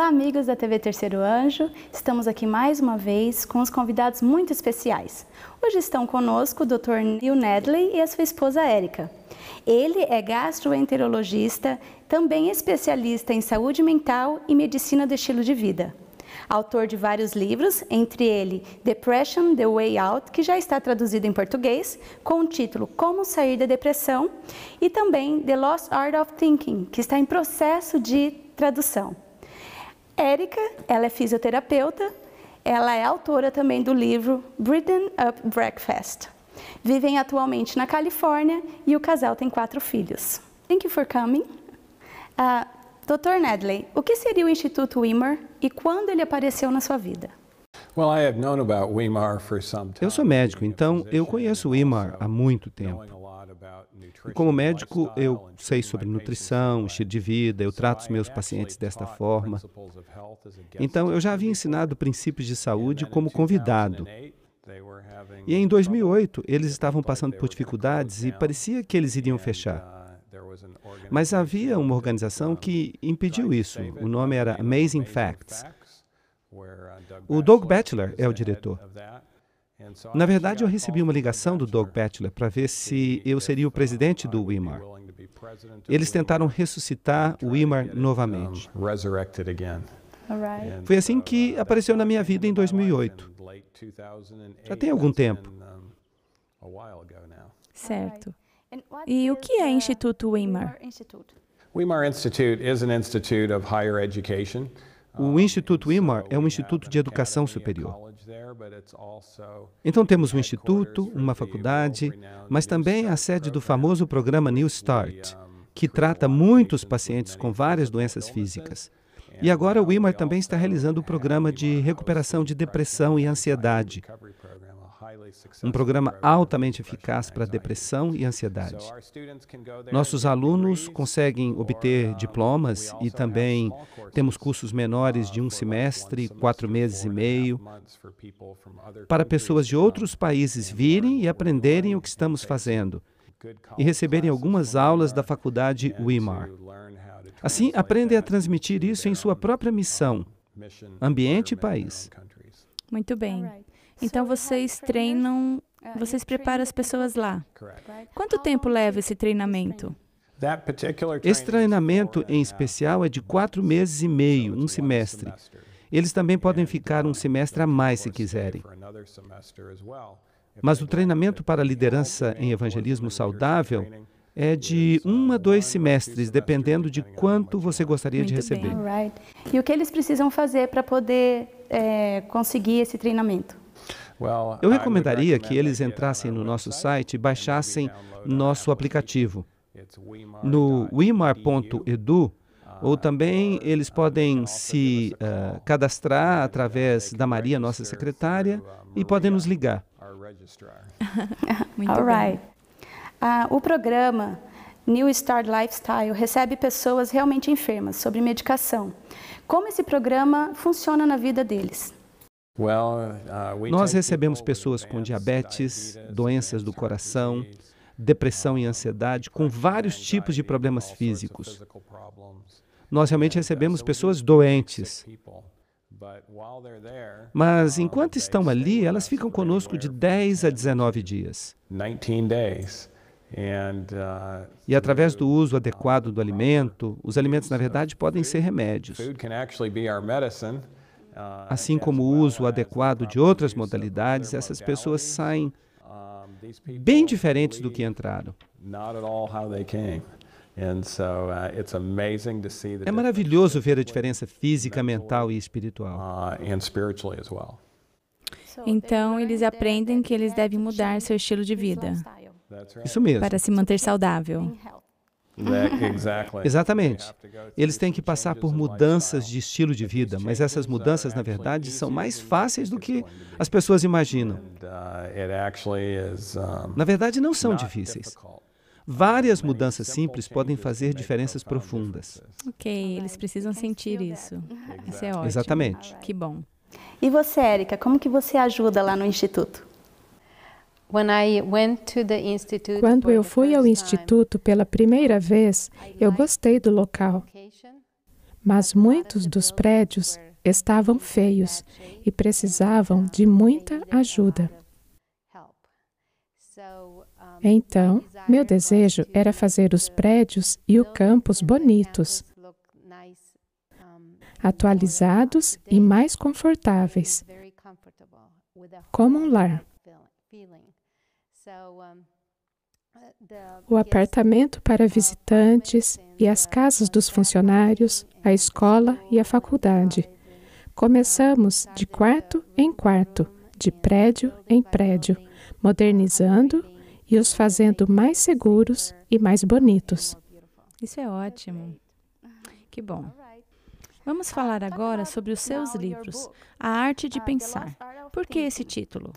Olá, amigos da TV Terceiro Anjo. Estamos aqui mais uma vez com os convidados muito especiais. Hoje estão conosco o Dr. Neil Nedley e a sua esposa Érica. Ele é gastroenterologista, também especialista em saúde mental e medicina do estilo de vida. Autor de vários livros, entre ele Depression: The Way Out, que já está traduzido em português, com o título Como Sair da Depressão, e também The Lost Art of Thinking, que está em processo de tradução. Érica, ela é fisioterapeuta, ela é autora também do livro Breathing Up Breakfast. Vivem atualmente na Califórnia e o casal tem quatro filhos. Thank you for coming. Uh, Dr. Nedley, o que seria o Instituto Wimmer e quando ele apareceu na sua vida? Eu sou médico, então eu conheço o Wimar há muito tempo. E como médico, eu sei sobre nutrição, estilo de vida, eu trato os meus pacientes desta forma. Então, eu já havia ensinado princípios de saúde como convidado. E em 2008, eles estavam passando por dificuldades e parecia que eles iriam fechar. Mas havia uma organização que impediu isso. O nome era Amazing Facts. O Doug Batchelor é o diretor. Na verdade, eu recebi uma ligação do Doug Batchelor para ver se eu seria o presidente do WIMAR. Eles tentaram ressuscitar o WIMAR novamente. Foi assim que apareceu na minha vida em 2008. Já tem algum tempo. Certo. E o que é Instituto WIMAR? WIMAR Institute is an institute of higher education. O Instituto WIMAR é um instituto de educação superior. Então temos um instituto, uma faculdade, mas também a sede do famoso programa New Start, que trata muitos pacientes com várias doenças físicas. E agora o IMAR também está realizando o programa de recuperação de depressão e ansiedade, um programa altamente eficaz para depressão e ansiedade. Nossos alunos conseguem obter diplomas e também temos cursos menores de um semestre, quatro meses e meio, para pessoas de outros países virem e aprenderem o que estamos fazendo e receberem algumas aulas da faculdade WIMAR. Assim, aprendem a transmitir isso em sua própria missão, ambiente e país. Muito bem. Então vocês treinam, vocês preparam as pessoas lá. Quanto tempo leva esse treinamento? Esse treinamento em especial é de quatro meses e meio, um semestre. Eles também podem ficar um semestre a mais se quiserem. Mas o treinamento para liderança em evangelismo saudável é de um a dois semestres, dependendo de quanto você gostaria Muito de receber. E o que eles precisam fazer para poder é, conseguir esse treinamento? Eu recomendaria que eles entrassem no nosso site e baixassem nosso aplicativo. No wimar.edu, ou também eles podem se uh, cadastrar através da Maria, nossa secretária, e podem nos ligar. Muito All right. Uh, o programa New Start Lifestyle recebe pessoas realmente enfermas sobre medicação. Como esse programa funciona na vida deles? Uh, Nós recebemos pessoas com diabetes, doenças do coração, depressão e ansiedade, com vários tipos de problemas físicos. Nós realmente recebemos pessoas doentes. Mas enquanto estão ali, elas ficam conosco de 10 a 19 dias. Uh, e através do uso adequado do alimento, os alimentos, na verdade, podem ser remédios. Assim como o uso adequado de outras modalidades, essas pessoas saem bem diferentes do que entraram. É maravilhoso ver a diferença física, mental e espiritual. Então, eles aprendem que eles devem mudar seu estilo de vida. Isso mesmo. Para se manter saudável. Exatamente. Eles têm que passar por mudanças de estilo de vida, mas essas mudanças, na verdade, são mais fáceis do que as pessoas imaginam. Na verdade, não são difíceis. Várias mudanças simples podem fazer diferenças profundas. Ok, eles precisam sentir isso. Isso é ótimo. Exatamente. Que bom. E você, Érica, como que você ajuda lá no Instituto? Quando eu fui ao instituto pela primeira vez, eu gostei do local. mas muitos dos prédios estavam feios e precisavam de muita ajuda. Então, meu desejo era fazer os prédios e o campus bonitos, atualizados e mais confortáveis, como um lar. O apartamento para visitantes e as casas dos funcionários, a escola e a faculdade. Começamos de quarto em quarto, de prédio em prédio, modernizando e os fazendo mais seguros e mais bonitos. Isso é ótimo. Que bom. Vamos falar agora sobre os seus livros, A Arte de Pensar. Por que esse título?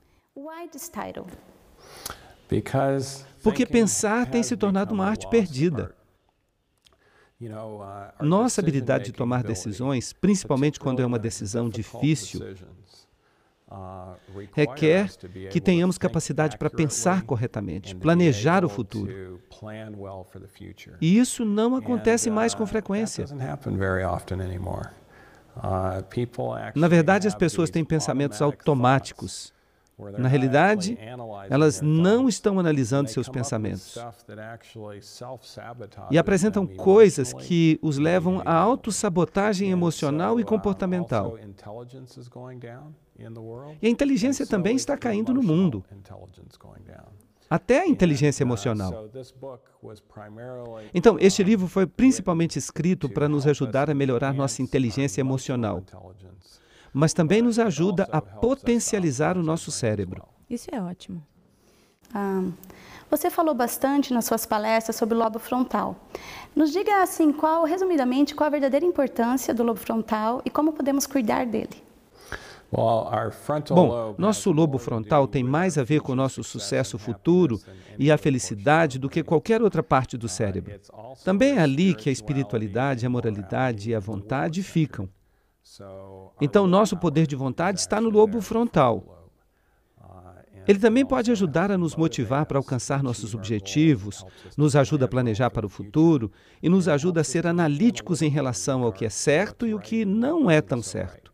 Porque pensar tem se tornado uma arte perdida. Nossa habilidade de tomar decisões, principalmente quando é uma decisão difícil, requer que tenhamos capacidade para pensar corretamente, planejar o futuro. E isso não acontece mais com frequência. Na verdade, as pessoas têm pensamentos automáticos. Na realidade, elas não estão analisando seus pensamentos e apresentam coisas que os levam à autossabotagem emocional e comportamental. E a inteligência também está caindo no mundo. Até a inteligência emocional. Então, este livro foi principalmente escrito para nos ajudar a melhorar nossa inteligência emocional, mas também nos ajuda a potencializar o nosso cérebro. Isso é ótimo. Ah, você falou bastante nas suas palestras sobre o lobo frontal. Nos diga assim, qual, resumidamente, qual a verdadeira importância do lobo frontal e como podemos cuidar dele. Bom, nosso lobo frontal tem mais a ver com o nosso sucesso futuro e a felicidade do que qualquer outra parte do cérebro. Também é ali que a espiritualidade, a moralidade e a vontade ficam. Então, nosso poder de vontade está no lobo frontal. Ele também pode ajudar a nos motivar para alcançar nossos objetivos, nos ajuda a planejar para o futuro e nos ajuda a ser analíticos em relação ao que é certo e o que não é tão certo.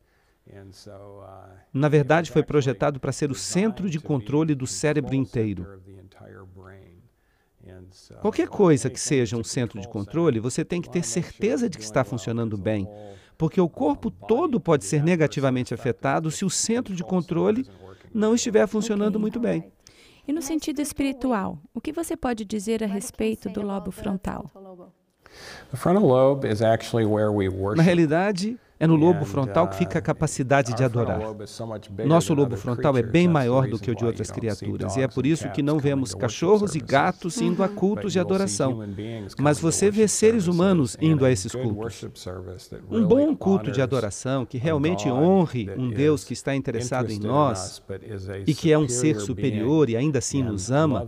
Na verdade, foi projetado para ser o centro de controle do cérebro inteiro. Qualquer coisa que seja um centro de controle, você tem que ter certeza de que está funcionando bem, porque o corpo todo pode ser negativamente afetado se o centro de controle não estiver funcionando muito bem. E no sentido espiritual, o que você pode dizer a respeito do lobo frontal? Na realidade, é no lobo frontal que fica a uh, capacidade de adorar. Nosso lobo frontal é bem maior do que o de outras criaturas, e é por isso que não vemos cachorros e gatos indo a cultos de adoração. Mas você vê seres humanos indo a esses cultos. Um bom culto de adoração que realmente honre um Deus que está interessado em nós e que é um ser superior e ainda assim nos ama,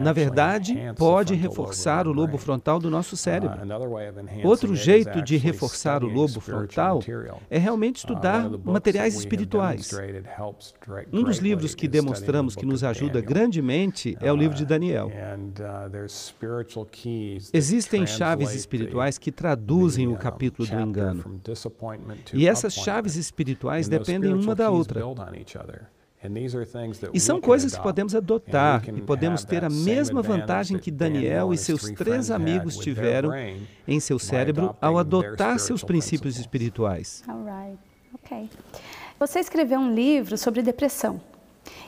na verdade, pode reforçar o lobo frontal do nosso cérebro. Outro jeito de reforçar o lobo frontal é realmente estudar materiais espirituais. Um dos livros que demonstramos que nos ajuda grandemente é o livro de Daniel. Existem chaves espirituais que traduzem o capítulo do engano. E essas chaves espirituais dependem uma da outra. E são coisas que podemos adotar e podemos ter a mesma vantagem que Daniel e seus três amigos tiveram em seu cérebro ao adotar seus princípios espirituais. Você escreveu um livro sobre depressão.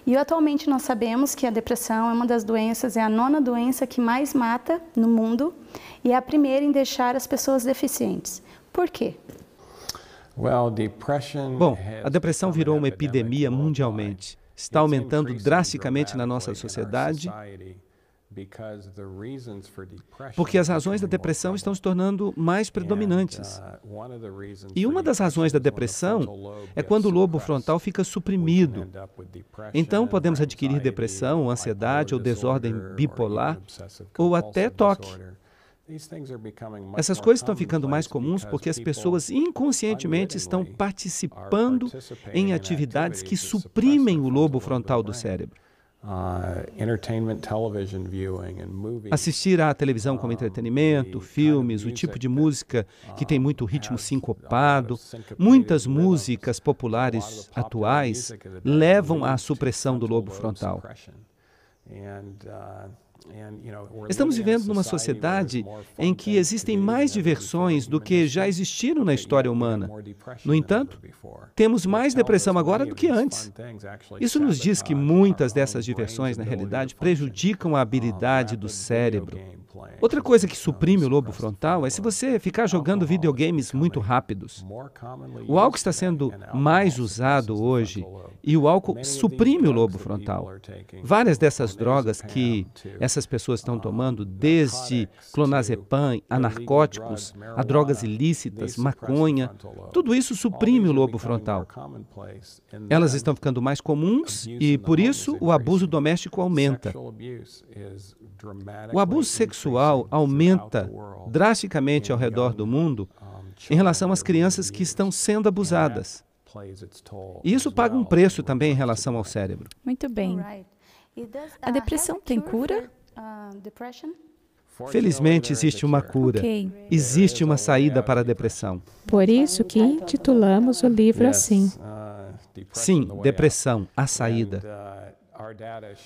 E atualmente nós sabemos que a depressão é uma das doenças, é a nona doença que mais mata no mundo e é a primeira em deixar as pessoas deficientes. Por quê? Bom, a depressão virou uma epidemia mundialmente. Está aumentando drasticamente na nossa sociedade porque as razões da depressão estão se tornando mais predominantes. Uh, e uma das razões da depressão é quando o lobo frontal fica suprimido. Então podemos adquirir depressão, ansiedade ou desordem bipolar ou até toque. Essas coisas estão ficando mais comuns porque as pessoas inconscientemente estão participando em atividades que suprimem o lobo frontal do cérebro. Uh, Assistir à televisão como entretenimento, filmes, o tipo de música que tem muito ritmo sincopado. Muitas músicas populares atuais levam à supressão do lobo frontal. Estamos vivendo numa sociedade em que existem mais diversões do que já existiram na história humana. No entanto, temos mais depressão agora do que antes. Isso nos diz que muitas dessas diversões, na realidade, prejudicam a habilidade do cérebro. Outra coisa que suprime o lobo frontal é se você ficar jogando videogames muito rápidos. O álcool está sendo mais usado hoje e o álcool suprime o lobo frontal. Várias dessas drogas que essas pessoas estão tomando, desde clonazepam a narcóticos, a drogas ilícitas, maconha, tudo isso suprime o lobo frontal. Elas estão ficando mais comuns e, por isso, o abuso doméstico aumenta. O abuso sexual aumenta drasticamente ao redor do mundo em relação às crianças que estão sendo abusadas. E isso paga um preço também em relação ao cérebro. Muito bem. A depressão tem cura? Felizmente existe uma cura. Okay. Existe uma saída para a depressão. Por isso que intitulamos o livro assim. Sim, depressão, a saída.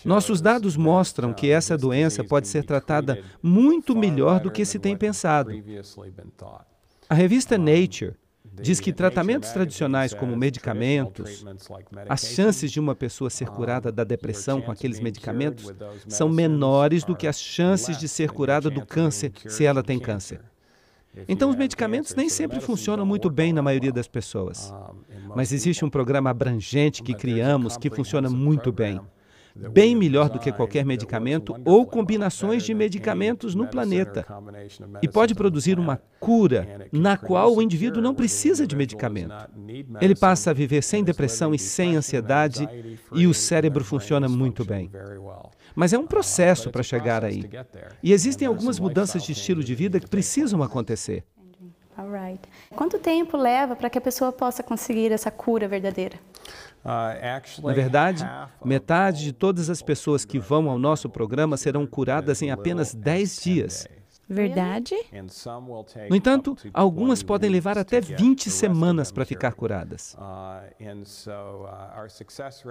Nossos dados mostram que essa doença pode ser tratada muito melhor do que se tem pensado. A revista Nature diz que tratamentos tradicionais como medicamentos, as chances de uma pessoa ser curada da depressão com aqueles medicamentos são menores do que as chances de ser curada do câncer se ela tem câncer. Então, os medicamentos nem sempre funcionam muito bem na maioria das pessoas. Mas existe um programa abrangente que criamos que funciona muito bem bem melhor do que qualquer medicamento ou combinações de medicamentos no planeta. E pode produzir uma cura na qual o indivíduo não precisa de medicamento. Ele passa a viver sem depressão e sem ansiedade e o cérebro funciona muito bem. Mas é um processo para chegar aí. E existem algumas mudanças de estilo de vida que precisam acontecer. Quanto tempo leva para que a pessoa possa conseguir essa cura verdadeira? Uh, Na verdade, metade de todas as pessoas que vão ao nosso programa serão curadas em apenas 10 dias. Verdade? No entanto, algumas podem levar até 20 semanas para ficar curadas.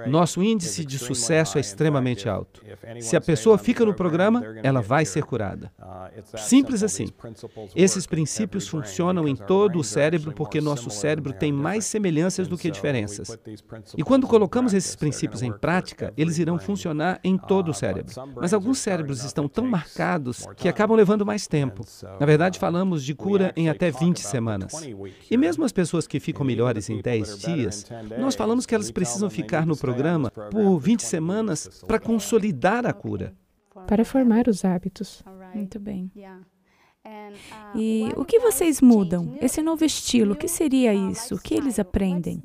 Nosso índice de sucesso é extremamente alto. Se a pessoa fica no programa, ela vai ser curada. Simples assim. Esses princípios funcionam em todo o cérebro porque nosso cérebro tem mais semelhanças do que diferenças. E quando colocamos esses princípios em prática, eles irão funcionar em todo o cérebro. Mas alguns cérebros estão tão marcados que acabam levando mais tempo. Na verdade, falamos de cura em até 20 semanas. E mesmo as pessoas que ficam melhores em 10 dias, nós falamos que elas precisam ficar no programa por 20 semanas para consolidar a cura. Para formar os hábitos. Muito bem. E o que vocês mudam? Esse novo estilo, o que seria isso? O que eles aprendem?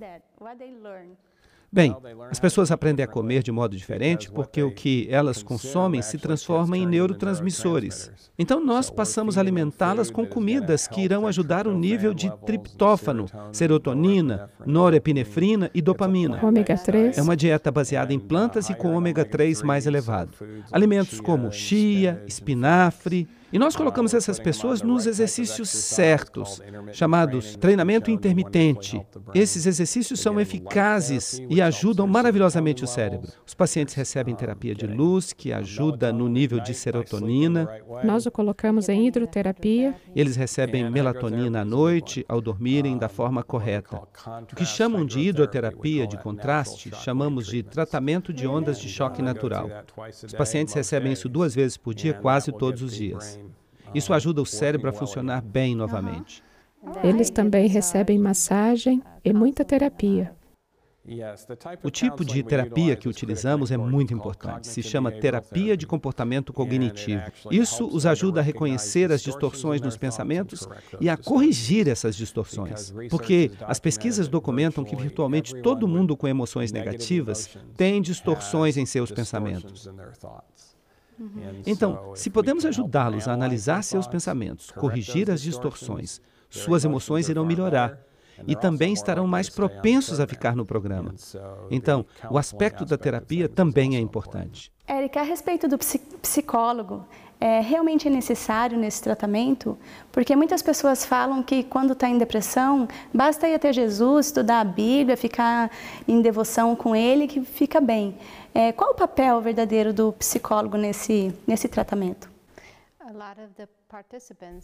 Bem, as pessoas aprendem a comer de modo diferente porque o que elas consomem se transforma em neurotransmissores. Então, nós passamos a alimentá-las com comidas que irão ajudar o nível de triptófano, serotonina, norepinefrina e dopamina. Ômega 3. É uma dieta baseada em plantas e com ômega 3 mais elevado. Alimentos como chia, espinafre, e nós colocamos essas pessoas nos exercícios certos, chamados treinamento intermitente. Esses exercícios são eficazes e ajudam maravilhosamente o cérebro. Os pacientes recebem terapia de luz, que ajuda no nível de serotonina. Nós o colocamos em hidroterapia. Eles recebem melatonina à noite ao dormirem da forma correta. O que chamam de hidroterapia de contraste, chamamos de tratamento de ondas de choque natural. Os pacientes recebem isso duas vezes por dia, quase todos os dias. Isso ajuda o cérebro a funcionar bem novamente. Eles também recebem massagem e muita terapia. O tipo de terapia que utilizamos é muito importante. Se chama terapia de comportamento cognitivo. Isso os ajuda a reconhecer as distorções nos pensamentos e a corrigir essas distorções. Porque as pesquisas documentam que virtualmente todo mundo com emoções negativas tem distorções em seus pensamentos. Uhum. Então, se podemos ajudá-los a analisar seus pensamentos, corrigir as distorções, suas emoções irão melhorar. e também estarão mais propensos a ficar no programa. Então, o aspecto da terapia também é importante. Érica, a respeito do psicólogo, é, realmente é necessário nesse tratamento? Porque muitas pessoas falam que quando está em depressão, basta ir até Jesus, estudar a Bíblia, ficar em devoção com Ele, que fica bem. É, qual o papel verdadeiro do psicólogo nesse, nesse tratamento?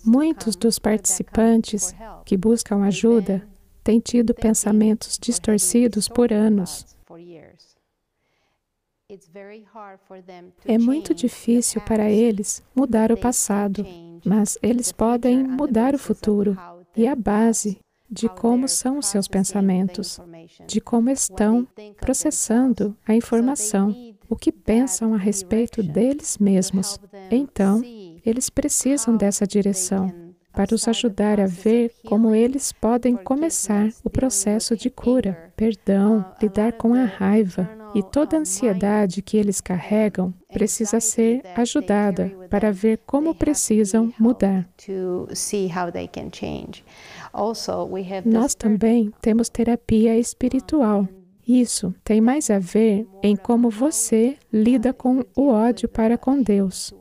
Muitos dos participantes que buscam ajuda têm tido pensamentos distorcidos por anos. É muito difícil para eles mudar o passado, mas eles podem mudar o futuro e a base de como são os seus pensamentos, de como estão processando a informação, o que pensam a respeito deles mesmos. Então, eles precisam dessa direção para os ajudar a ver como eles podem começar o processo de cura, perdão, lidar com a raiva, e toda a ansiedade que eles carregam precisa ser ajudada para ver como precisam mudar. Nós também temos terapia espiritual. Isso tem mais a ver em como você lida com o ódio para com Deus.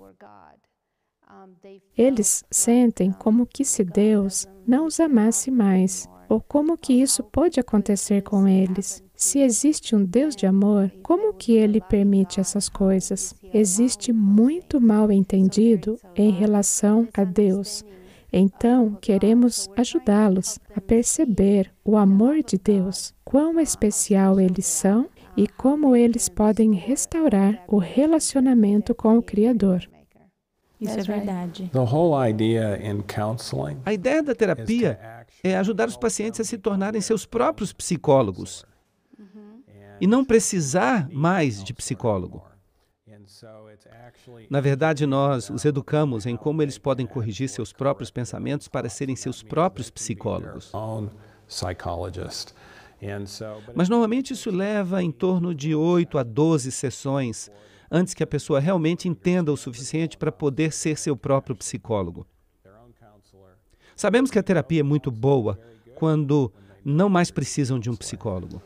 Eles sentem como que se Deus não os amasse mais, ou como que isso pode acontecer com eles. Se existe um Deus de amor, como que ele permite essas coisas? Existe muito mal entendido em relação a Deus. Então, queremos ajudá-los a perceber o amor de Deus, quão especial eles são e como eles podem restaurar o relacionamento com o Criador. Isso é verdade. A ideia da terapia é ajudar os pacientes a se tornarem seus próprios psicólogos e não precisar mais de psicólogo. Na verdade, nós os educamos em como eles podem corrigir seus próprios pensamentos para serem seus próprios psicólogos. Mas normalmente isso leva em torno de 8 a 12 sessões antes que a pessoa realmente entenda o suficiente para poder ser seu próprio psicólogo. Sabemos que a terapia é muito boa quando não mais precisam de um psicólogo.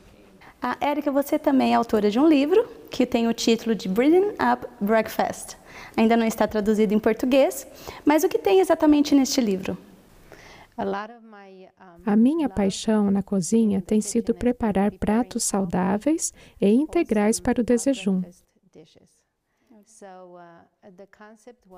A Érica, você também é autora de um livro que tem o título de Breathing Up Breakfast. Ainda não está traduzido em português, mas o que tem exatamente neste livro? A minha paixão na cozinha tem sido preparar pratos saudáveis e integrais para o desejum.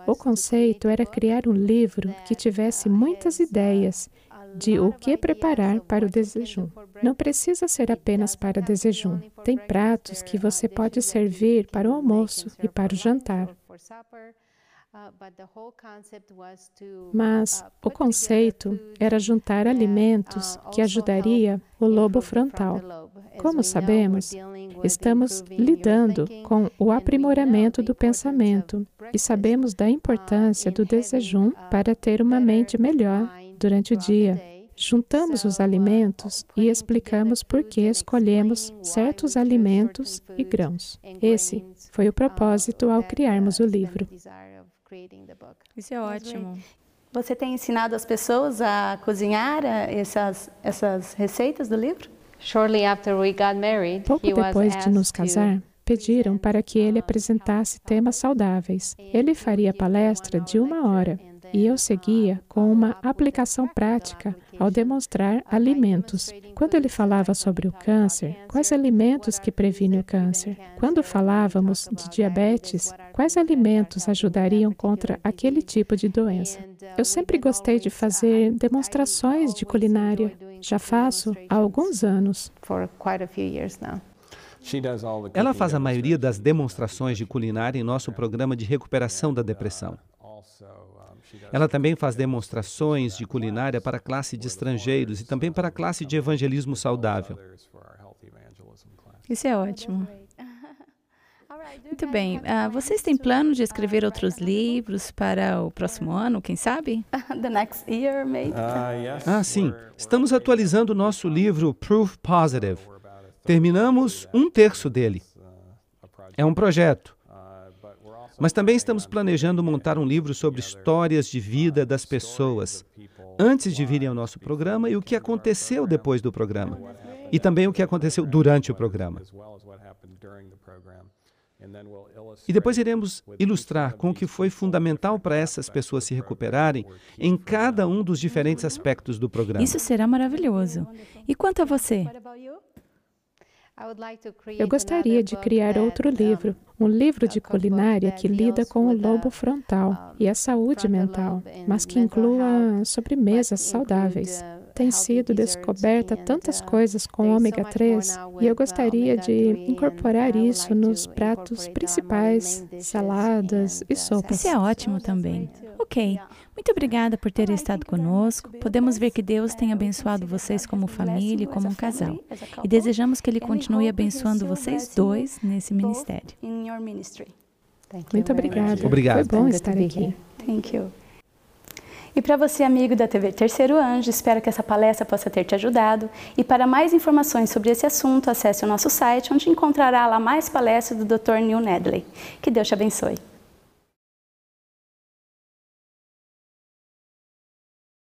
O conceito era criar um livro que tivesse muitas ideias de o que preparar para o desejum. Não precisa ser apenas para desejum. Tem pratos que você pode servir para o almoço e para o jantar. Mas o conceito era juntar alimentos que ajudaria o lobo frontal. Como sabemos, estamos lidando com o aprimoramento do pensamento e sabemos da importância do desejum para ter uma mente melhor durante o dia. Juntamos os alimentos e explicamos por que escolhemos certos alimentos e grãos. Esse foi o propósito ao criarmos o livro. Isso é ótimo. Você tem ensinado as pessoas a cozinhar eh, essas, essas receitas do livro? Pouco depois de nos casar, pediram para que ele apresentasse temas saudáveis. Ele faria palestra de uma hora e eu seguia com uma aplicação prática ao demonstrar alimentos. Quando ele falava sobre o câncer, quais alimentos que previnem o câncer? Quando falávamos de diabetes, quais alimentos ajudariam contra aquele tipo de doença? Eu sempre gostei de fazer demonstrações de culinária. Já faço há alguns anos. Ela faz a maioria das demonstrações de culinária em nosso programa de recuperação da depressão. Ela também faz demonstrações de culinária para a classe de estrangeiros e também para a classe de evangelismo saudável. Isso é ótimo. Muito bem. Uh, vocês têm plano de escrever outros livros para o próximo ano, quem sabe? The next year, maybe. Ah, sim. Estamos atualizando o nosso livro Proof Positive. Terminamos um terço dele. É um projeto. Mas também estamos planejando montar um livro sobre histórias de vida das pessoas, antes de virem ao nosso programa e o que aconteceu depois do programa. E também o que aconteceu durante o programa. E depois iremos ilustrar com o que foi fundamental para essas pessoas se recuperarem em cada um dos diferentes aspectos do programa. Isso será maravilhoso. E quanto a você? Eu gostaria de criar outro livro, um livro de culinária que lida com o lobo frontal e a saúde mental, mas que inclua sobremesas saudáveis tem sido descoberta tantas coisas com ômega 3 e eu gostaria de incorporar isso nos pratos principais, saladas e sopas. Isso é ótimo também. Ok, muito obrigada por terem estado conosco. Podemos ver que Deus tem abençoado vocês como família e como um casal. E desejamos que Ele continue abençoando vocês dois nesse ministério. Muito obrigada. Obrigado. Foi bom estar aqui. Thank you. E para você, amigo da TV Terceiro Anjo, espero que essa palestra possa ter te ajudado. E para mais informações sobre esse assunto, acesse o nosso site, onde encontrará lá mais palestras do Dr. Neil Nedley. Que Deus te abençoe.